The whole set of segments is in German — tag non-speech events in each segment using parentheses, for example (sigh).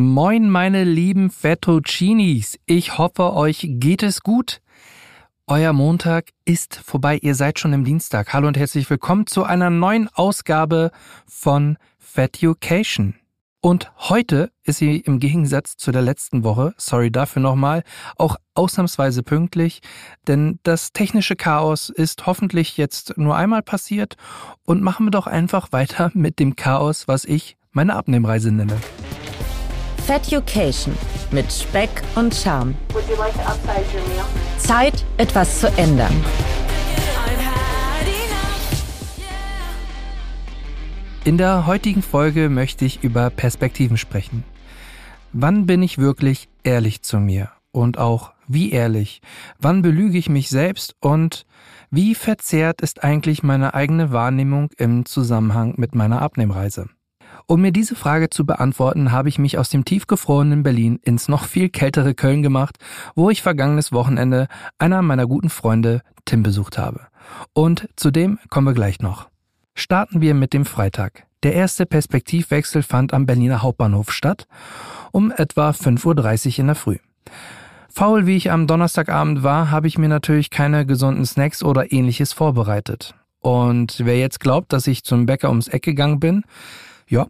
Moin, meine lieben Fettuccinis. Ich hoffe, euch geht es gut. Euer Montag ist vorbei. Ihr seid schon im Dienstag. Hallo und herzlich willkommen zu einer neuen Ausgabe von Fetucation. Und heute ist sie im Gegensatz zu der letzten Woche, sorry dafür nochmal, auch ausnahmsweise pünktlich, denn das technische Chaos ist hoffentlich jetzt nur einmal passiert und machen wir doch einfach (laughs) weiter mit dem Chaos, was ich meine Abnehmreise nenne. Fetucation mit Speck und Charme. Zeit, etwas zu ändern. In der heutigen Folge möchte ich über Perspektiven sprechen. Wann bin ich wirklich ehrlich zu mir? Und auch wie ehrlich? Wann belüge ich mich selbst? Und wie verzerrt ist eigentlich meine eigene Wahrnehmung im Zusammenhang mit meiner Abnehmreise? Um mir diese Frage zu beantworten, habe ich mich aus dem tiefgefrorenen Berlin ins noch viel kältere Köln gemacht, wo ich vergangenes Wochenende einer meiner guten Freunde Tim besucht habe. Und zu dem kommen wir gleich noch. Starten wir mit dem Freitag. Der erste Perspektivwechsel fand am Berliner Hauptbahnhof statt, um etwa 5.30 Uhr in der Früh. Faul wie ich am Donnerstagabend war, habe ich mir natürlich keine gesunden Snacks oder ähnliches vorbereitet. Und wer jetzt glaubt, dass ich zum Bäcker ums Eck gegangen bin, ja,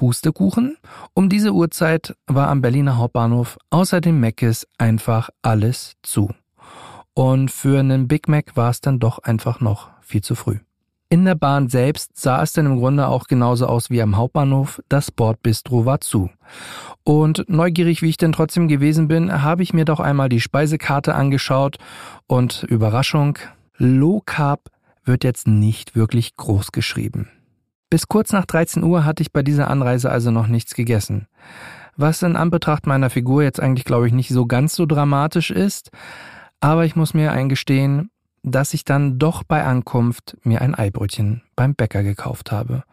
Pustekuchen. Um diese Uhrzeit war am Berliner Hauptbahnhof außer dem Meckes einfach alles zu. Und für einen Big Mac war es dann doch einfach noch viel zu früh. In der Bahn selbst sah es denn im Grunde auch genauso aus wie am Hauptbahnhof, das Bordbistro war zu. Und neugierig wie ich denn trotzdem gewesen bin, habe ich mir doch einmal die Speisekarte angeschaut und Überraschung, Low Carb wird jetzt nicht wirklich groß geschrieben. Bis kurz nach 13 Uhr hatte ich bei dieser Anreise also noch nichts gegessen. Was in Anbetracht meiner Figur jetzt eigentlich glaube ich nicht so ganz so dramatisch ist, aber ich muss mir eingestehen, dass ich dann doch bei Ankunft mir ein Eibrötchen beim Bäcker gekauft habe,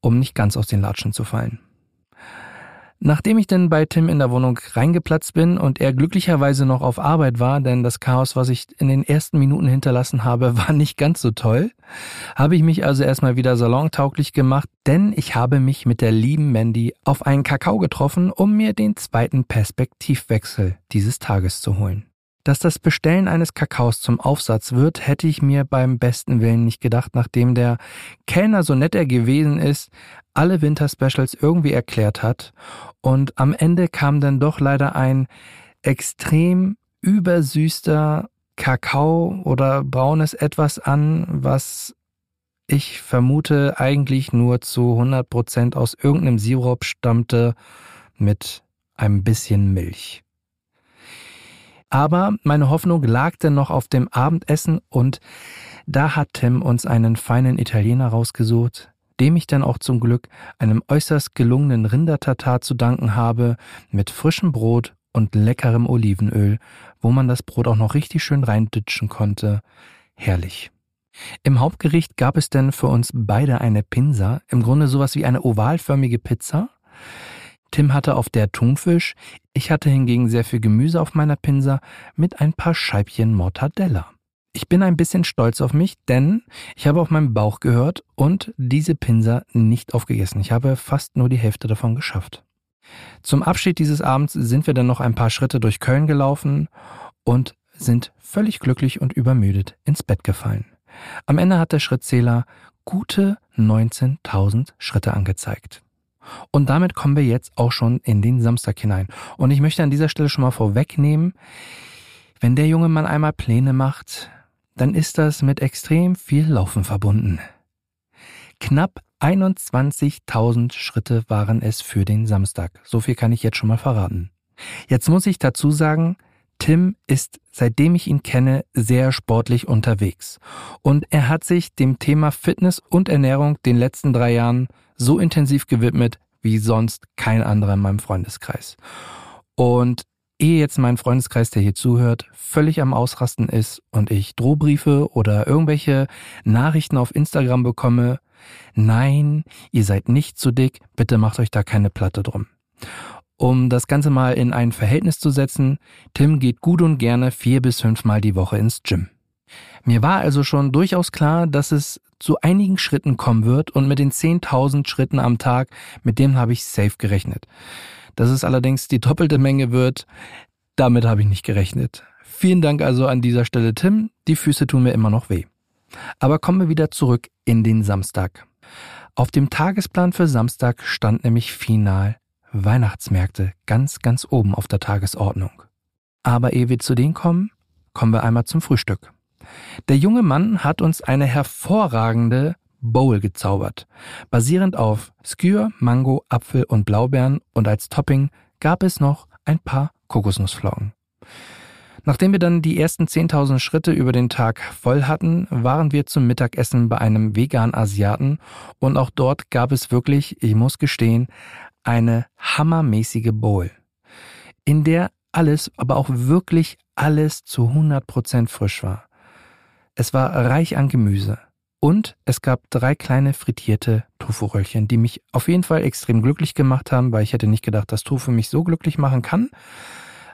um nicht ganz aus den Latschen zu fallen. Nachdem ich denn bei Tim in der Wohnung reingeplatzt bin und er glücklicherweise noch auf Arbeit war, denn das Chaos, was ich in den ersten Minuten hinterlassen habe, (laughs) war nicht ganz so toll, habe ich mich also erstmal wieder salontauglich gemacht, denn ich habe mich mit der lieben Mandy auf einen Kakao getroffen, um mir den zweiten Perspektivwechsel dieses Tages zu holen. Dass das Bestellen eines Kakaos zum Aufsatz wird, hätte ich mir beim besten Willen nicht gedacht, nachdem der Kellner so nett er gewesen ist, alle Winter-Specials irgendwie erklärt hat. Und am Ende kam dann doch leider ein extrem übersüßter Kakao oder braunes etwas an, was ich vermute eigentlich nur zu 100 Prozent aus irgendeinem Sirup stammte mit ein bisschen Milch. Aber meine Hoffnung lag denn noch auf dem Abendessen und da hat Tim uns einen feinen Italiener rausgesucht, dem ich dann auch zum Glück einem äußerst gelungenen Rindertatar zu danken habe, mit frischem Brot und leckerem Olivenöl, wo man das Brot auch noch richtig schön reinditschen konnte. Herrlich. Im Hauptgericht gab es denn für uns beide eine Pinsa, im Grunde sowas wie eine ovalförmige Pizza, Tim hatte auf der Thunfisch, ich hatte hingegen sehr viel Gemüse auf meiner Pinsa mit ein paar Scheibchen Mortadella. Ich bin ein bisschen stolz auf mich, denn ich habe auf meinen Bauch gehört und diese Pinsa nicht aufgegessen. Ich habe fast nur die Hälfte davon geschafft. Zum Abschied dieses Abends sind wir dann noch ein paar Schritte durch Köln gelaufen und sind völlig glücklich und übermüdet ins Bett gefallen. Am Ende hat der Schrittzähler gute 19.000 Schritte angezeigt. Und damit kommen wir jetzt auch schon in den Samstag hinein. Und ich möchte an dieser Stelle schon mal vorwegnehmen, wenn der junge Mann einmal Pläne macht, dann ist das mit extrem viel Laufen verbunden. Knapp 21.000 Schritte waren es für den Samstag. So viel kann ich jetzt schon mal verraten. Jetzt muss ich dazu sagen, Tim ist, seitdem ich ihn kenne, sehr sportlich unterwegs. Und er hat sich dem Thema Fitness und Ernährung den letzten drei Jahren so intensiv gewidmet wie sonst kein anderer in meinem Freundeskreis. Und ehe jetzt mein Freundeskreis, der hier zuhört, völlig am Ausrasten ist und ich Drohbriefe oder irgendwelche Nachrichten auf Instagram bekomme, nein, ihr seid nicht zu dick, bitte macht euch da keine Platte drum. Um das Ganze mal in ein Verhältnis zu setzen, Tim geht gut und gerne vier bis fünfmal die Woche ins Gym. Mir war also schon durchaus klar, dass es zu einigen Schritten kommen wird und mit den 10.000 Schritten am Tag, mit dem habe ich safe gerechnet. Dass es allerdings die doppelte Menge wird, damit habe ich nicht gerechnet. Vielen Dank also an dieser Stelle, Tim. Die Füße tun mir immer noch weh. Aber kommen wir wieder zurück in den Samstag. Auf dem Tagesplan für Samstag stand nämlich final Weihnachtsmärkte ganz, ganz oben auf der Tagesordnung. Aber ehe wir zu denen kommen, kommen wir einmal zum Frühstück. Der junge Mann hat uns eine hervorragende Bowl gezaubert, basierend auf Skür, Mango, Apfel und Blaubeeren und als Topping gab es noch ein paar Kokosnussflocken. Nachdem wir dann die ersten 10.000 Schritte über den Tag voll hatten, waren wir zum Mittagessen bei einem veganen Asiaten und auch dort gab es wirklich, ich muss gestehen, eine hammermäßige Bowl, in der alles, aber auch wirklich alles zu 100% frisch war. Es war reich an Gemüse. Und es gab drei kleine frittierte Tofu-Röllchen, die mich auf jeden Fall extrem glücklich gemacht haben, weil ich hätte nicht gedacht, dass Tofu mich so glücklich machen kann.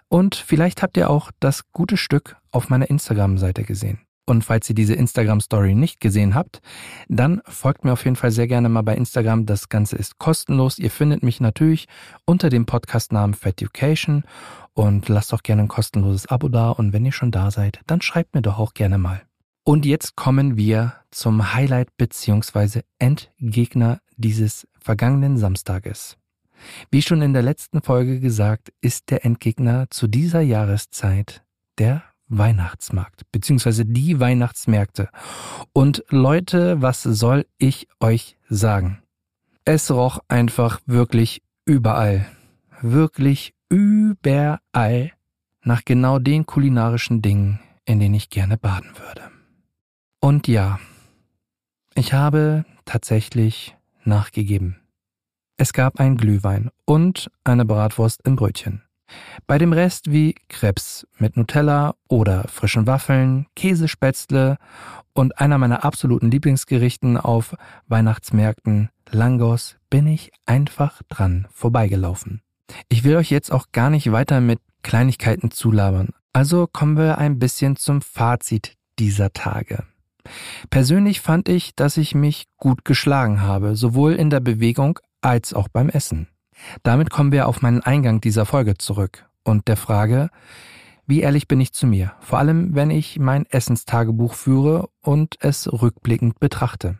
Und vielleicht habt ihr auch das gute Stück auf meiner Instagram-Seite gesehen. Und falls ihr diese Instagram-Story nicht gesehen habt, dann folgt mir auf jeden Fall sehr gerne mal bei Instagram. Das Ganze ist kostenlos. Ihr findet mich natürlich unter dem Podcastnamen Feducation und lasst auch gerne ein kostenloses Abo da. Und wenn ihr schon da seid, dann schreibt mir doch auch gerne mal. Und jetzt kommen wir zum Highlight beziehungsweise Endgegner dieses vergangenen Samstages. Wie schon in der letzten Folge gesagt, ist der Endgegner zu dieser Jahreszeit der Weihnachtsmarkt beziehungsweise die Weihnachtsmärkte. Und Leute, was soll ich euch sagen? Es roch einfach wirklich überall, wirklich überall nach genau den kulinarischen Dingen, in denen ich gerne baden würde. Und ja, ich habe tatsächlich nachgegeben. Es gab ein Glühwein und eine Bratwurst im Brötchen. Bei dem Rest wie Krebs mit Nutella oder frischen Waffeln, Käsespätzle und einer meiner absoluten Lieblingsgerichten auf Weihnachtsmärkten, Langos, bin ich einfach dran vorbeigelaufen. Ich will euch jetzt auch gar nicht weiter mit Kleinigkeiten zulabern, also kommen wir ein bisschen zum Fazit dieser Tage. Persönlich fand ich, dass ich mich gut geschlagen habe, sowohl in der Bewegung als auch beim Essen. Damit kommen wir auf meinen Eingang dieser Folge zurück und der Frage, wie ehrlich bin ich zu mir, vor allem wenn ich mein Essenstagebuch führe und es rückblickend betrachte.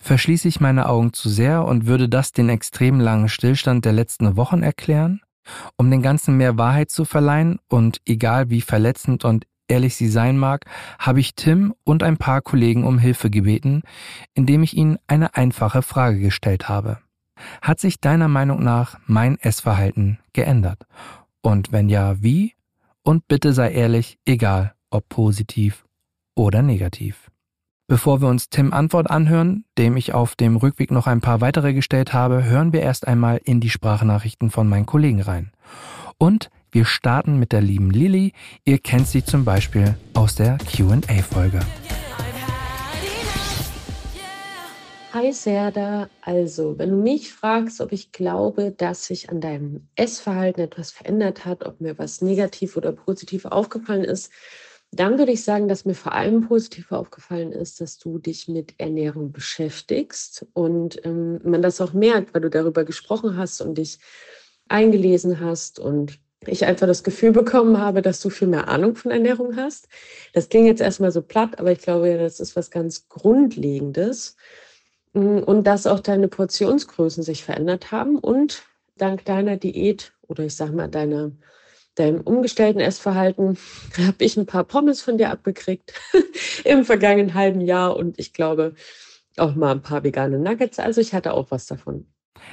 Verschließe ich meine Augen zu sehr und würde das den extrem langen Stillstand der letzten Wochen erklären? Um den Ganzen mehr Wahrheit zu verleihen und egal wie verletzend und ehrlich sie sein mag, habe ich Tim und ein paar Kollegen um Hilfe gebeten, indem ich ihnen eine einfache Frage gestellt habe. Hat sich deiner Meinung nach mein Essverhalten geändert? Und wenn ja, wie? Und bitte sei ehrlich, egal ob positiv oder negativ. Bevor wir uns Tim Antwort anhören, dem ich auf dem Rückweg noch ein paar weitere gestellt habe, hören wir erst einmal in die Sprachnachrichten von meinen Kollegen rein. Und wir starten mit der lieben Lilly. Ihr kennt sie zum Beispiel aus der QA-Folge. Hi Serda, also wenn du mich fragst, ob ich glaube, dass sich an deinem Essverhalten etwas verändert hat, ob mir was negativ oder positiv aufgefallen ist, dann würde ich sagen, dass mir vor allem positiv aufgefallen ist, dass du dich mit Ernährung beschäftigst und ähm, man das auch merkt, weil du darüber gesprochen hast und dich eingelesen hast und ich einfach das Gefühl bekommen habe, dass du viel mehr Ahnung von Ernährung hast. Das klingt jetzt erstmal so platt, aber ich glaube, das ist was ganz Grundlegendes. Mm, und dass auch deine Portionsgrößen sich verändert haben und dank deiner Diät oder ich sag mal deiner, deinem umgestellten Essverhalten (laughs) habe ich ein paar Pommes von dir abgekriegt (laughs) im vergangenen halben Jahr und ich glaube auch mal ein paar vegane Nuggets. Also ich hatte auch was davon.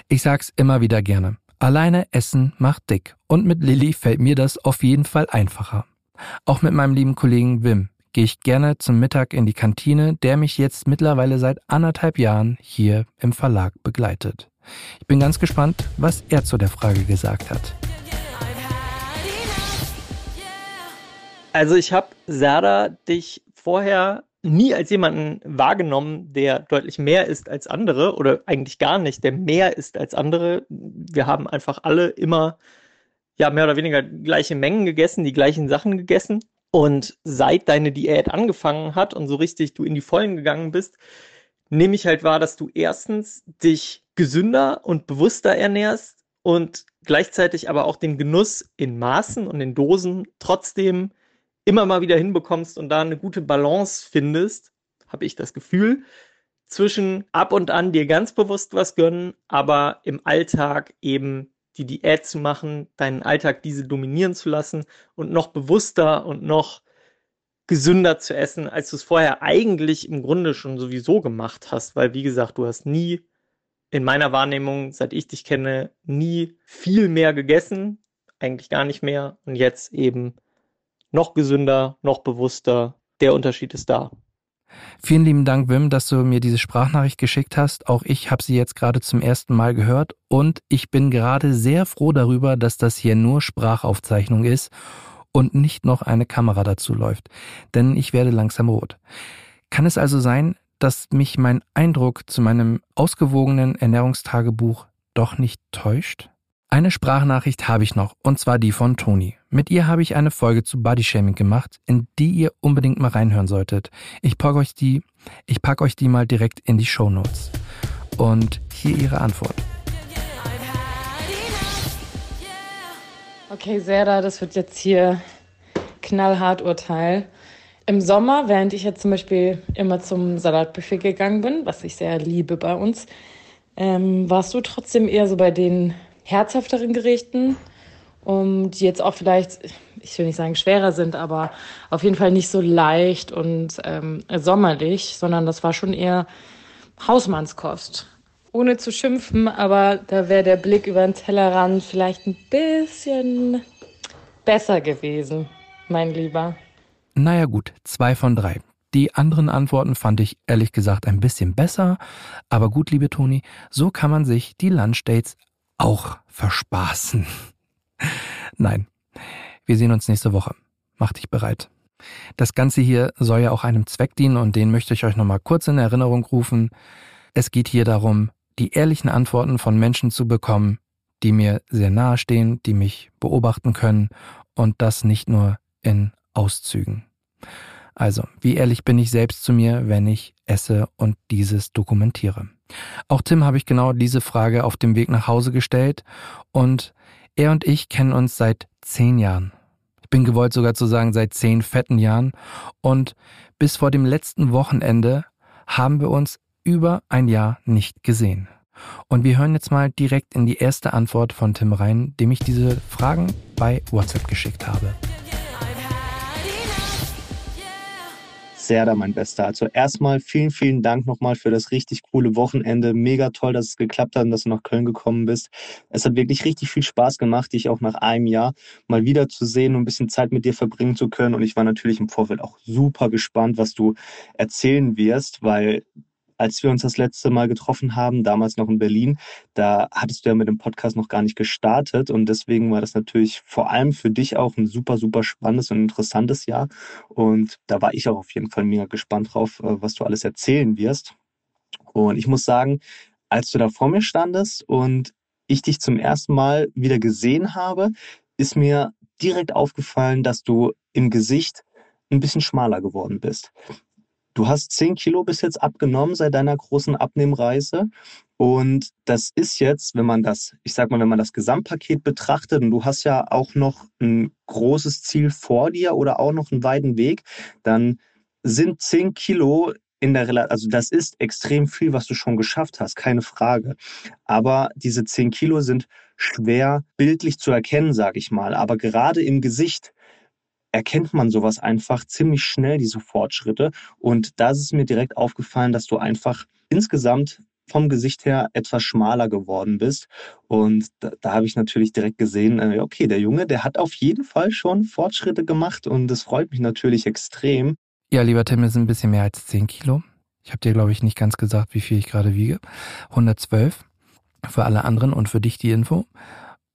Ich sag's immer wieder gerne. Alleine essen macht dick. Und mit Lilly fällt mir das auf jeden Fall einfacher. Auch mit meinem lieben Kollegen Wim gehe ich gerne zum Mittag in die Kantine, der mich jetzt mittlerweile seit anderthalb Jahren hier im Verlag begleitet. Ich bin ganz gespannt, was er zu der Frage gesagt hat. Also ich habe Sarah dich vorher nie als jemanden wahrgenommen, der deutlich mehr ist als andere oder eigentlich gar nicht, der mehr ist als andere. Wir haben einfach alle immer ja mehr oder weniger gleiche Mengen gegessen, die gleichen Sachen gegessen. Und seit deine Diät angefangen hat und so richtig du in die Vollen gegangen bist, nehme ich halt wahr, dass du erstens dich gesünder und bewusster ernährst und gleichzeitig aber auch den Genuss in Maßen und in Dosen trotzdem immer mal wieder hinbekommst und da eine gute Balance findest, habe ich das Gefühl, zwischen ab und an dir ganz bewusst was gönnen, aber im Alltag eben die Diät zu machen, deinen Alltag diese dominieren zu lassen und noch bewusster und noch gesünder zu essen, als du es vorher eigentlich im Grunde schon sowieso gemacht hast, weil wie gesagt, du hast nie in meiner Wahrnehmung, seit ich dich kenne, nie viel mehr gegessen, eigentlich gar nicht mehr. Und jetzt eben noch gesünder, noch bewusster. Der Unterschied ist da. Vielen lieben Dank, Wim, dass du mir diese Sprachnachricht geschickt hast. Auch ich habe sie jetzt gerade zum ersten Mal gehört und ich bin gerade sehr froh darüber, dass das hier nur Sprachaufzeichnung ist und nicht noch eine Kamera dazu läuft, denn ich werde langsam rot. Kann es also sein, dass mich mein Eindruck zu meinem ausgewogenen Ernährungstagebuch doch nicht täuscht? Eine Sprachnachricht habe ich noch, und zwar die von Toni. Mit ihr habe ich eine Folge zu Bodyshaming gemacht, in die ihr unbedingt mal reinhören solltet. Ich packe euch die, ich packe euch die mal direkt in die Show. Und hier ihre Antwort. Okay, Serda, das wird jetzt hier knallhart Urteil. Im Sommer, während ich jetzt zum Beispiel immer zum Salatbuffet gegangen bin, was ich sehr liebe bei uns, ähm, warst du trotzdem eher so bei den herzhafteren Gerichten, um, die jetzt auch vielleicht, ich will nicht sagen schwerer sind, aber auf jeden Fall nicht so leicht und ähm, sommerlich, sondern das war schon eher Hausmannskost. Ohne zu schimpfen, aber da wäre der Blick über den Tellerrand vielleicht ein bisschen besser gewesen, mein Lieber. Naja gut, zwei von drei. Die anderen Antworten fand ich ehrlich gesagt ein bisschen besser, aber gut, liebe Toni, so kann man sich die Lunchdates auch verspaßen. Nein, wir sehen uns nächste Woche. Mach dich bereit. Das Ganze hier soll ja auch einem Zweck dienen und den möchte ich euch nochmal kurz in Erinnerung rufen. Es geht hier darum, die ehrlichen Antworten von Menschen zu bekommen, die mir sehr nahe stehen, die mich beobachten können und das nicht nur in Auszügen. Also, wie ehrlich bin ich selbst zu mir, wenn ich esse und dieses dokumentiere? Auch Tim habe ich genau diese Frage auf dem Weg nach Hause gestellt und er und ich kennen uns seit zehn Jahren. Ich bin gewollt sogar zu sagen seit zehn fetten Jahren und bis vor dem letzten Wochenende haben wir uns über ein Jahr nicht gesehen. Und wir hören jetzt mal direkt in die erste Antwort von Tim rein, dem ich diese Fragen bei WhatsApp geschickt habe. Serda, mein Bester. Also erstmal vielen, vielen Dank nochmal für das richtig coole Wochenende. Mega toll, dass es geklappt hat und dass du nach Köln gekommen bist. Es hat wirklich richtig viel Spaß gemacht, dich auch nach einem Jahr mal wieder zu sehen und ein bisschen Zeit mit dir verbringen zu können. Und ich war natürlich im Vorfeld auch super gespannt, was du erzählen wirst, weil als wir uns das letzte Mal getroffen haben, damals noch in Berlin, da hattest du ja mit dem Podcast noch gar nicht gestartet und deswegen war das natürlich vor allem für dich auch ein super, super spannendes und interessantes Jahr und da war ich auch auf jeden Fall mega gespannt drauf, äh, was du alles erzählen wirst. Und ich muss sagen, als du da vor mir standest und ich dich zum ersten Mal wieder gesehen habe, ist mir direkt aufgefallen, dass du im Gesicht ein bisschen schmaler geworden bist. Du hast 10 Kilo bis jetzt abgenommen seit deiner großen Abnehmreise. Und das ist jetzt, wenn man das, ich sag mal, wenn man das Gesamtpaket betrachtet und du hast ja auch noch ein großes Ziel vor dir oder auch noch einen weiten Weg, dann sind 10 Kilo in der Relation, also das ist extrem viel, was du schon geschafft hast, keine Frage. Aber diese 10 Kilo sind schwer bildlich zu erkennen, sage ich mal. Aber gerade im Gesicht erkennt man sowas einfach ziemlich schnell, diese Fortschritte. Und da ist es mir direkt aufgefallen, dass du einfach insgesamt vom Gesicht her etwas schmaler geworden bist. Und da, da habe ich natürlich direkt gesehen, äh, okay, der Junge, der hat auf jeden Fall schon Fortschritte gemacht und das freut mich natürlich extrem. Ja, lieber Tim, es sind ein bisschen mehr als 10 Kilo. Ich habe dir, glaube ich, nicht ganz gesagt, wie viel ich gerade wiege. 112 für alle anderen und für dich die Info.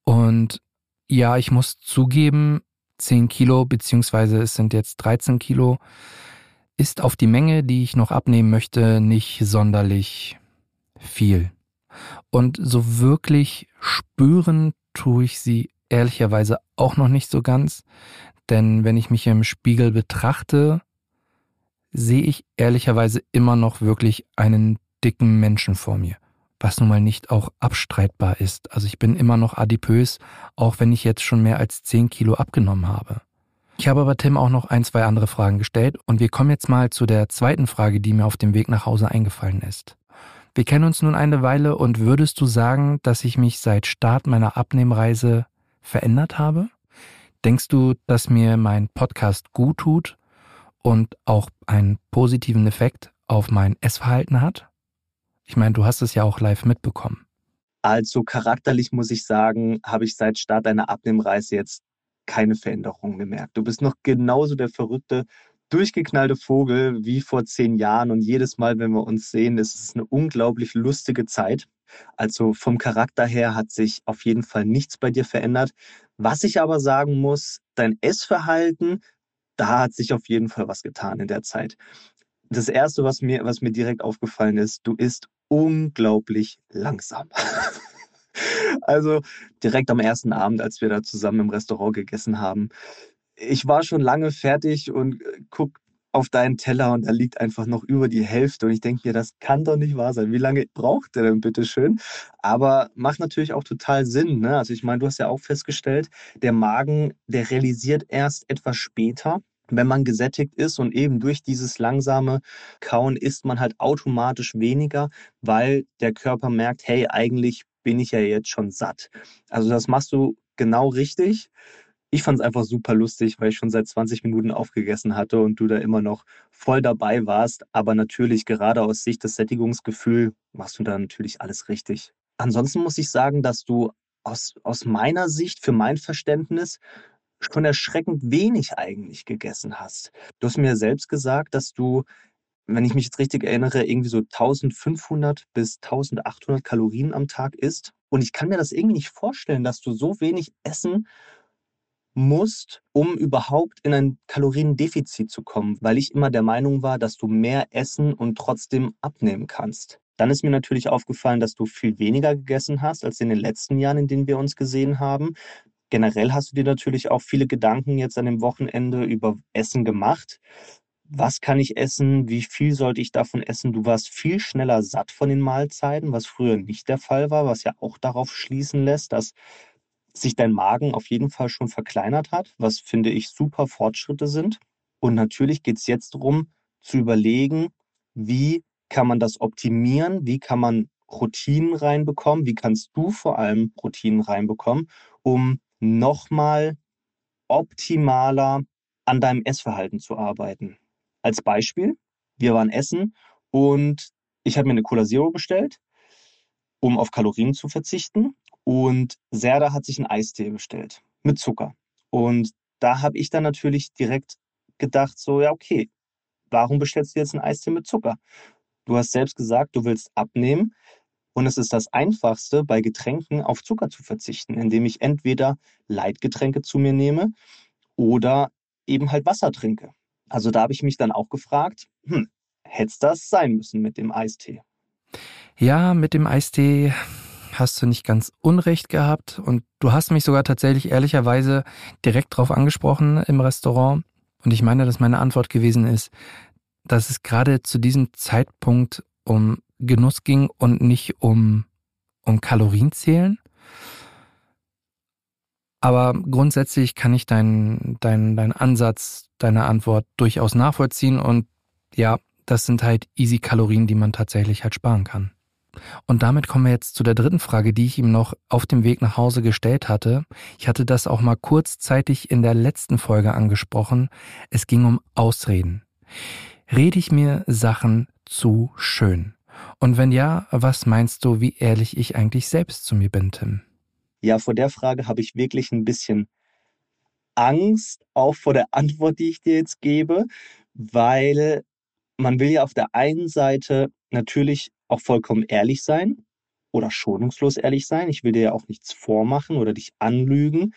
Und ja, ich muss zugeben, 10 Kilo, beziehungsweise es sind jetzt 13 Kilo, ist auf die Menge, die ich noch abnehmen möchte, nicht sonderlich viel. Und so wirklich spüren tue ich sie ehrlicherweise auch noch nicht so ganz, denn wenn ich mich im Spiegel betrachte, sehe ich ehrlicherweise immer noch wirklich einen dicken Menschen vor mir. Was nun mal nicht auch abstreitbar ist. Also ich bin immer noch adipös, auch wenn ich jetzt schon mehr als 10 Kilo abgenommen habe. Ich habe aber Tim auch noch ein, zwei andere Fragen gestellt und wir kommen jetzt mal zu der zweiten Frage, die mir auf dem Weg nach Hause eingefallen ist. Wir kennen uns nun eine Weile und würdest du sagen, dass ich mich seit Start meiner Abnehmreise verändert habe? Denkst du, dass mir mein Podcast gut tut und auch einen positiven Effekt auf mein Essverhalten hat? Ich meine, du hast es ja auch live mitbekommen. Also charakterlich muss ich sagen, habe ich seit Start deiner Abnehmreise jetzt keine Veränderung gemerkt. Du bist noch genauso der verrückte, durchgeknallte Vogel wie vor zehn Jahren und jedes Mal, wenn wir uns sehen, ist es eine unglaublich lustige Zeit. Also vom Charakter her hat sich auf jeden Fall nichts bei dir verändert. Was ich aber sagen muss, dein Essverhalten, da hat sich auf jeden Fall was getan in der Zeit. Das erste, was mir, was mir direkt aufgefallen ist, du isst unglaublich langsam. (laughs) also direkt am ersten Abend, als wir da zusammen im Restaurant gegessen haben, ich war schon lange fertig und äh, guck auf deinen Teller und da liegt einfach noch über die Hälfte. Und ich denke mir, das kann doch nicht wahr sein. Wie lange braucht der denn bitte schön? Aber macht natürlich auch total Sinn. Ne? Also ich meine, du hast ja auch festgestellt, der Magen, der realisiert erst etwas später, wenn man gesättigt ist und eben durch dieses langsame Kauen isst man halt automatisch weniger, weil der Körper merkt, hey, eigentlich bin ich ja jetzt schon satt. Also das machst du genau richtig ich fand es einfach super lustig, weil ich schon seit 20 Minuten aufgegessen hatte und du da immer noch voll dabei warst. Aber natürlich, gerade aus Sicht des Sättigungsgefühls, machst du da natürlich alles richtig. Ansonsten muss ich sagen, dass du aus, aus meiner Sicht, für mein Verständnis, schon erschreckend wenig eigentlich gegessen hast. Du hast mir selbst gesagt, dass du, wenn ich mich jetzt richtig erinnere, irgendwie so 1500 bis 1800 Kalorien am Tag isst. Und ich kann mir das irgendwie nicht vorstellen, dass du so wenig Essen musst, um überhaupt in ein Kaloriendefizit zu kommen, weil ich immer der Meinung war, dass du mehr essen und trotzdem abnehmen kannst. Dann ist mir natürlich aufgefallen, dass du viel weniger gegessen hast als in den letzten Jahren, in denen wir uns gesehen haben. Generell hast du dir natürlich auch viele Gedanken jetzt an dem Wochenende über Essen gemacht. Was kann ich essen? Wie viel sollte ich davon essen? Du warst viel schneller satt von den Mahlzeiten, was früher nicht der Fall war, was ja auch darauf schließen lässt, dass sich dein Magen auf jeden Fall schon verkleinert hat, was finde ich super Fortschritte sind. Und natürlich geht es jetzt darum zu überlegen, wie kann man das optimieren, wie kann man Routinen reinbekommen, wie kannst du vor allem Routinen reinbekommen, um nochmal optimaler an deinem Essverhalten zu arbeiten. Als Beispiel, wir waren essen und ich habe mir eine Cola Zero bestellt, um auf Kalorien zu verzichten. Und Serda hat sich einen Eistee bestellt mit Zucker. Und da habe ich dann natürlich direkt gedacht, so, ja, okay, warum bestellst du jetzt einen Eistee mit Zucker? Du hast selbst gesagt, du willst abnehmen. Und es ist das Einfachste, bei Getränken auf Zucker zu verzichten, indem ich entweder Leitgetränke zu mir nehme oder eben halt Wasser trinke. Also da habe ich mich dann auch gefragt, hm, hätte es das sein müssen mit dem Eistee? Ja, mit dem Eistee hast du nicht ganz unrecht gehabt und du hast mich sogar tatsächlich ehrlicherweise direkt drauf angesprochen im Restaurant. Und ich meine, dass meine Antwort gewesen ist, dass es gerade zu diesem Zeitpunkt um Genuss ging und nicht um, um Kalorienzählen. Aber grundsätzlich kann ich deinen dein, dein Ansatz, deine Antwort durchaus nachvollziehen und ja, das sind halt easy Kalorien, die man tatsächlich halt sparen kann. Und damit kommen wir jetzt zu der dritten Frage, die ich ihm noch auf dem Weg nach Hause gestellt hatte. Ich hatte das auch mal kurzzeitig in der letzten Folge angesprochen. Es ging um Ausreden. Rede ich mir Sachen zu schön? Und wenn ja, was meinst du, wie ehrlich ich eigentlich selbst zu mir bin, Tim? Ja, vor der Frage habe ich wirklich ein bisschen Angst, auch vor der Antwort, die ich dir jetzt gebe, weil man will ja auf der einen Seite natürlich auch vollkommen ehrlich sein oder schonungslos ehrlich sein. Ich will dir ja auch nichts vormachen oder dich anlügen.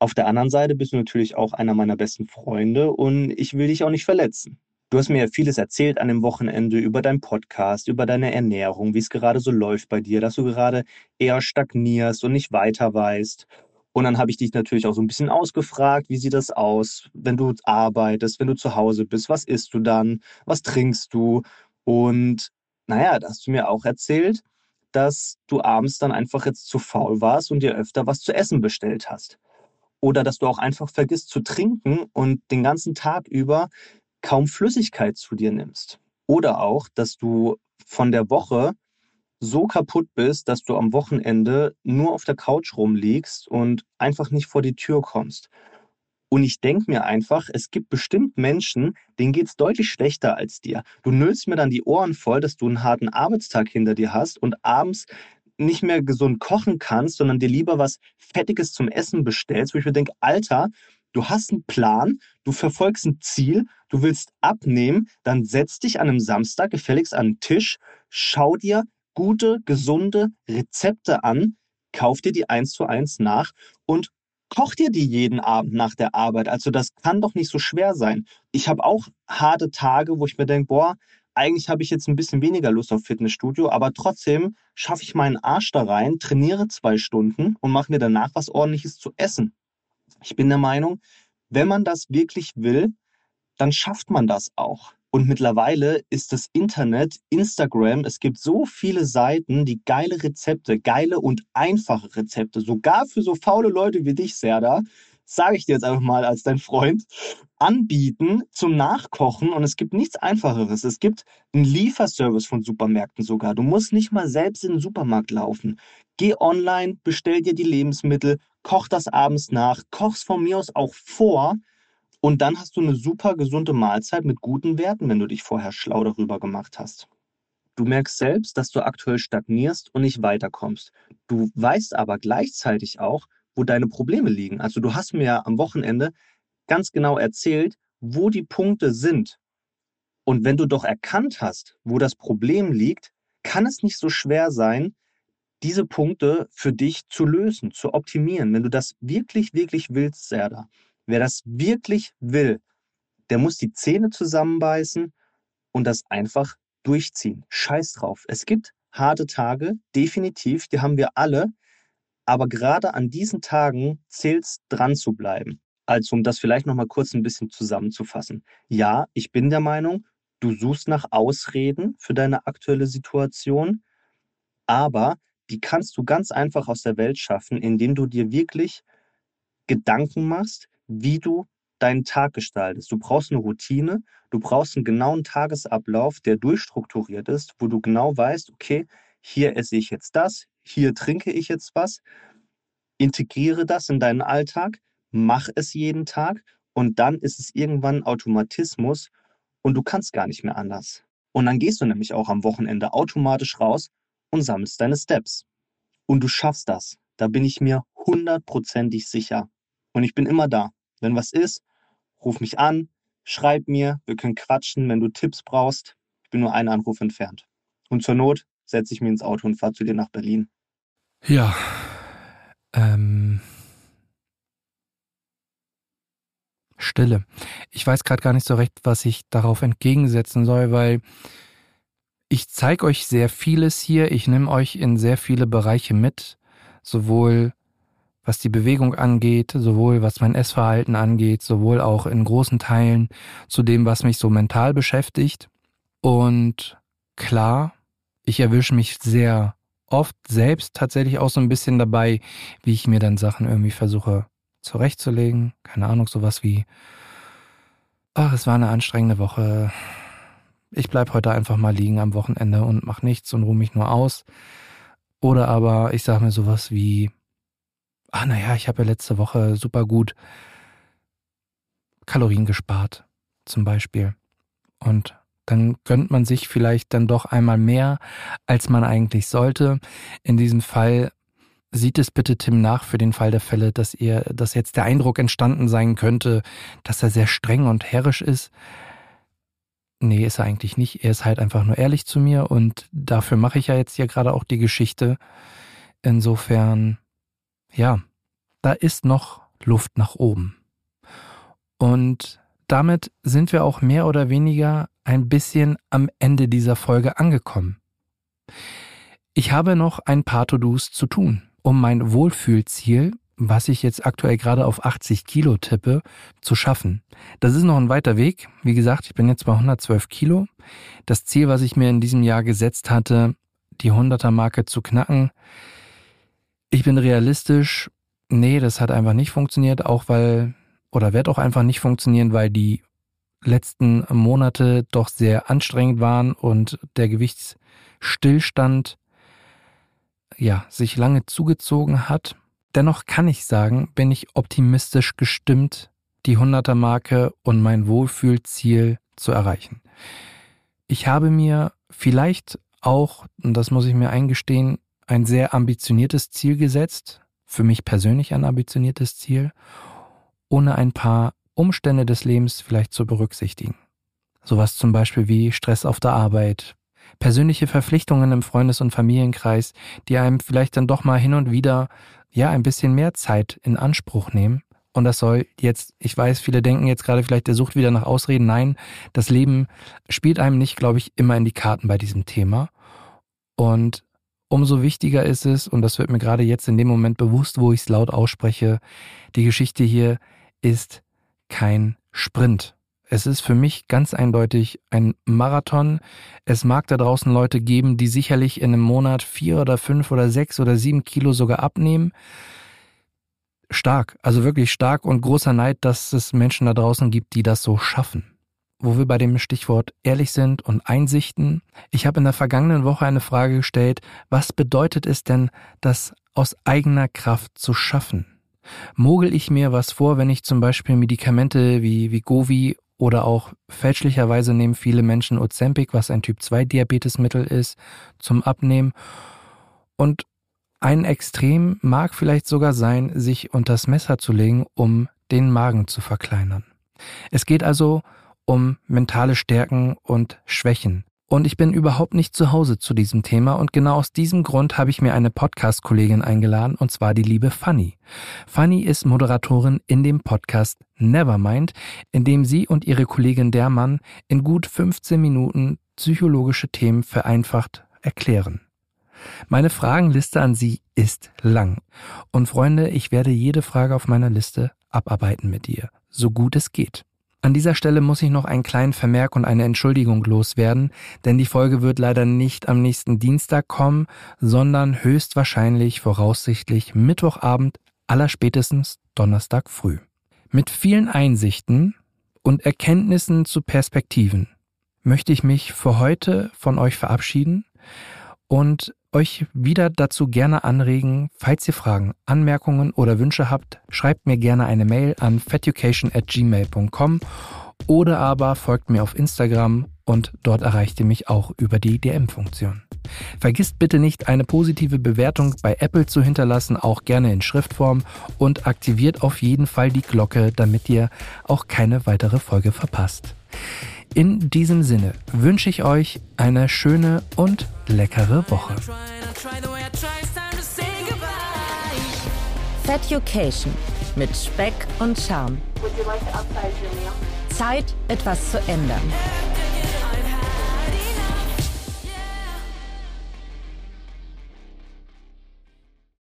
Auf der anderen Seite bist du natürlich auch einer meiner besten Freunde und ich will dich auch nicht verletzen. Du hast mir ja vieles erzählt an dem Wochenende über deinen Podcast, über deine Ernährung, wie es gerade so läuft bei dir, dass du gerade eher stagnierst und nicht weiter weißt. Und dann habe ich dich natürlich auch so ein bisschen ausgefragt, wie sieht das aus, wenn du arbeitest, wenn du zu Hause bist, was isst du dann, was trinkst du? Und naja, da hast du mir auch erzählt, dass du abends dann einfach jetzt zu faul warst und dir öfter was zu essen bestellt hast. Oder dass du auch einfach vergisst zu trinken und den ganzen Tag über kaum Flüssigkeit zu dir nimmst. Oder auch, dass du von der Woche so kaputt bist, dass du am Wochenende nur auf der Couch rumliegst und einfach nicht vor die Tür kommst. Und ich denke mir einfach, es gibt bestimmt Menschen, denen geht es deutlich schlechter als dir. Du nüllst mir dann die Ohren voll, dass du einen harten Arbeitstag hinter dir hast und abends nicht mehr gesund kochen kannst, sondern dir lieber was Fettiges zum Essen bestellst, wo ich mir denke, Alter, du hast einen Plan, du verfolgst ein Ziel, du willst abnehmen, dann setz dich an einem Samstag gefälligst an den Tisch, schau dir gute, gesunde Rezepte an, kauf dir die eins zu eins nach und koch dir die jeden Abend nach der Arbeit. Also das kann doch nicht so schwer sein. Ich habe auch harte Tage, wo ich mir denke, boah, eigentlich habe ich jetzt ein bisschen weniger Lust auf Fitnessstudio, aber trotzdem schaffe ich meinen Arsch da rein, trainiere zwei Stunden und mache mir danach was ordentliches zu essen. Ich bin der Meinung, wenn man das wirklich will, dann schafft man das auch. Und mittlerweile ist das Internet, Instagram, es gibt so viele Seiten, die geile Rezepte, geile und einfache Rezepte, sogar für so faule Leute wie dich, Serda, sage ich dir jetzt einfach mal als dein Freund, anbieten zum Nachkochen. Und es gibt nichts Einfacheres. Es gibt einen Lieferservice von Supermärkten sogar. Du musst nicht mal selbst in den Supermarkt laufen. Geh online, bestell dir die Lebensmittel, koch das abends nach, koch's von mir aus auch vor und dann hast du eine super gesunde Mahlzeit mit guten Werten, wenn du dich vorher schlau darüber gemacht hast. Du merkst selbst, dass du aktuell stagnierst und nicht weiterkommst. Du weißt aber gleichzeitig auch, wo deine Probleme liegen. Also du hast mir ja am Wochenende ganz genau erzählt, wo die Punkte sind. Und wenn du doch erkannt hast, wo das Problem liegt, kann es nicht so schwer sein, diese Punkte für dich zu lösen, zu optimieren. Wenn du das wirklich, wirklich willst, Serda, Wer das wirklich will, der muss die Zähne zusammenbeißen und das einfach durchziehen. Scheiß drauf. Es gibt harte Tage, definitiv, die haben wir alle. Aber gerade an diesen Tagen zählt es dran zu bleiben. Also um das vielleicht nochmal kurz ein bisschen zusammenzufassen. Ja, ich bin der Meinung, du suchst nach Ausreden für deine aktuelle Situation, aber die kannst du ganz einfach aus der Welt schaffen, indem du dir wirklich Gedanken machst, wie du deinen Tag gestaltest. Du brauchst eine Routine, du brauchst einen genauen Tagesablauf, der durchstrukturiert ist, wo du genau weißt, okay, hier esse ich jetzt das, hier trinke ich jetzt was, integriere das in deinen Alltag, mach es jeden Tag und dann ist es irgendwann Automatismus und du kannst gar nicht mehr anders. Und dann gehst du nämlich auch am Wochenende automatisch raus und sammelst deine Steps. Und du schaffst das. Da bin ich mir hundertprozentig sicher. Und ich bin immer da. Wenn was ist, ruf mich an, schreib mir, wir können quatschen, wenn du Tipps brauchst. Ich bin nur einen Anruf entfernt. Und zur Not setze ich mich ins Auto und fahre zu dir nach Berlin. Ja. Ähm. Stille. Ich weiß gerade gar nicht so recht, was ich darauf entgegensetzen soll, weil ich zeige euch sehr vieles hier. Ich nehme euch in sehr viele Bereiche mit, sowohl was die Bewegung angeht, sowohl was mein Essverhalten angeht, sowohl auch in großen Teilen zu dem, was mich so mental beschäftigt. Und klar, ich erwische mich sehr oft selbst tatsächlich auch so ein bisschen dabei, wie ich mir dann Sachen irgendwie versuche zurechtzulegen. Keine Ahnung, sowas wie, ach, es war eine anstrengende Woche. Ich bleib heute einfach mal liegen am Wochenende und mach nichts und ruhe mich nur aus. Oder aber ich sage mir sowas wie, ah naja, ich habe ja letzte Woche super gut Kalorien gespart, zum Beispiel. Und dann gönnt man sich vielleicht dann doch einmal mehr, als man eigentlich sollte. In diesem Fall sieht es bitte Tim nach für den Fall der Fälle, dass ihr, dass jetzt der Eindruck entstanden sein könnte, dass er sehr streng und herrisch ist. Nee, ist er eigentlich nicht. Er ist halt einfach nur ehrlich zu mir und dafür mache ich ja jetzt hier gerade auch die Geschichte. Insofern ja, da ist noch Luft nach oben. Und damit sind wir auch mehr oder weniger ein bisschen am Ende dieser Folge angekommen. Ich habe noch ein paar To-Dos zu tun, um mein Wohlfühlziel, was ich jetzt aktuell gerade auf 80 Kilo tippe, zu schaffen. Das ist noch ein weiter Weg. Wie gesagt, ich bin jetzt bei 112 Kilo. Das Ziel, was ich mir in diesem Jahr gesetzt hatte, die 100er-Marke zu knacken. Ich bin realistisch. Nee, das hat einfach nicht funktioniert, auch weil, oder wird auch einfach nicht funktionieren, weil die letzten Monate doch sehr anstrengend waren und der Gewichtsstillstand ja, sich lange zugezogen hat. Dennoch kann ich sagen, bin ich optimistisch gestimmt, die 100er Marke und mein Wohlfühlziel zu erreichen. Ich habe mir vielleicht auch, und das muss ich mir eingestehen, ein sehr ambitioniertes Ziel gesetzt, für mich persönlich ein ambitioniertes Ziel, ohne ein paar Umstände des Lebens vielleicht zu berücksichtigen. Sowas zum Beispiel wie Stress auf der Arbeit, persönliche Verpflichtungen im Freundes- und Familienkreis, die einem vielleicht dann doch mal hin und wieder ja ein bisschen mehr Zeit in Anspruch nehmen. Und das soll jetzt, ich weiß, viele denken jetzt gerade vielleicht, der sucht wieder nach Ausreden. Nein, das Leben spielt einem nicht, glaube ich, immer in die Karten bei diesem Thema. Und umso wichtiger ist es, und das wird mir gerade jetzt in dem Moment bewusst, wo ich es laut ausspreche, die Geschichte hier ist kein Sprint. Es ist für mich ganz eindeutig ein Marathon. Es mag da draußen Leute geben, die sicherlich in einem Monat vier oder fünf oder sechs oder sieben Kilo sogar abnehmen. Stark, also wirklich stark und großer Neid, dass es Menschen da draußen gibt, die das so schaffen. Wo wir bei dem Stichwort ehrlich sind und Einsichten. Ich habe in der vergangenen Woche eine Frage gestellt, was bedeutet es denn, das aus eigener Kraft zu schaffen? Mogel ich mir was vor, wenn ich zum Beispiel Medikamente wie, wie Govi oder auch fälschlicherweise nehmen viele Menschen Ozempic, was ein Typ-2-Diabetesmittel ist, zum Abnehmen. Und ein Extrem mag vielleicht sogar sein, sich unters Messer zu legen, um den Magen zu verkleinern. Es geht also um mentale Stärken und Schwächen. Und ich bin überhaupt nicht zu Hause zu diesem Thema und genau aus diesem Grund habe ich mir eine Podcast-Kollegin eingeladen und zwar die liebe Fanny. Fanny ist Moderatorin in dem Podcast Nevermind, in dem sie und ihre Kollegin Dermann in gut 15 Minuten psychologische Themen vereinfacht erklären. Meine Fragenliste an Sie ist lang. Und Freunde, ich werde jede Frage auf meiner Liste abarbeiten mit ihr, so gut es geht. An dieser Stelle muss ich noch einen kleinen Vermerk und eine Entschuldigung loswerden, denn die Folge wird leider nicht am nächsten Dienstag kommen, sondern höchstwahrscheinlich voraussichtlich Mittwochabend, allerspätestens Donnerstag früh. Mit vielen Einsichten und Erkenntnissen zu Perspektiven möchte ich mich für heute von euch verabschieden und euch wieder dazu gerne anregen, falls ihr Fragen, Anmerkungen oder Wünsche habt, schreibt mir gerne eine Mail an feducation@gmail.com oder aber folgt mir auf Instagram und dort erreicht ihr mich auch über die DM-Funktion. Vergisst bitte nicht, eine positive Bewertung bei Apple zu hinterlassen, auch gerne in Schriftform und aktiviert auf jeden Fall die Glocke, damit ihr auch keine weitere Folge verpasst. In diesem Sinne wünsche ich euch eine schöne und leckere Woche. Feducation mit Speck und Charme. Zeit, etwas zu ändern.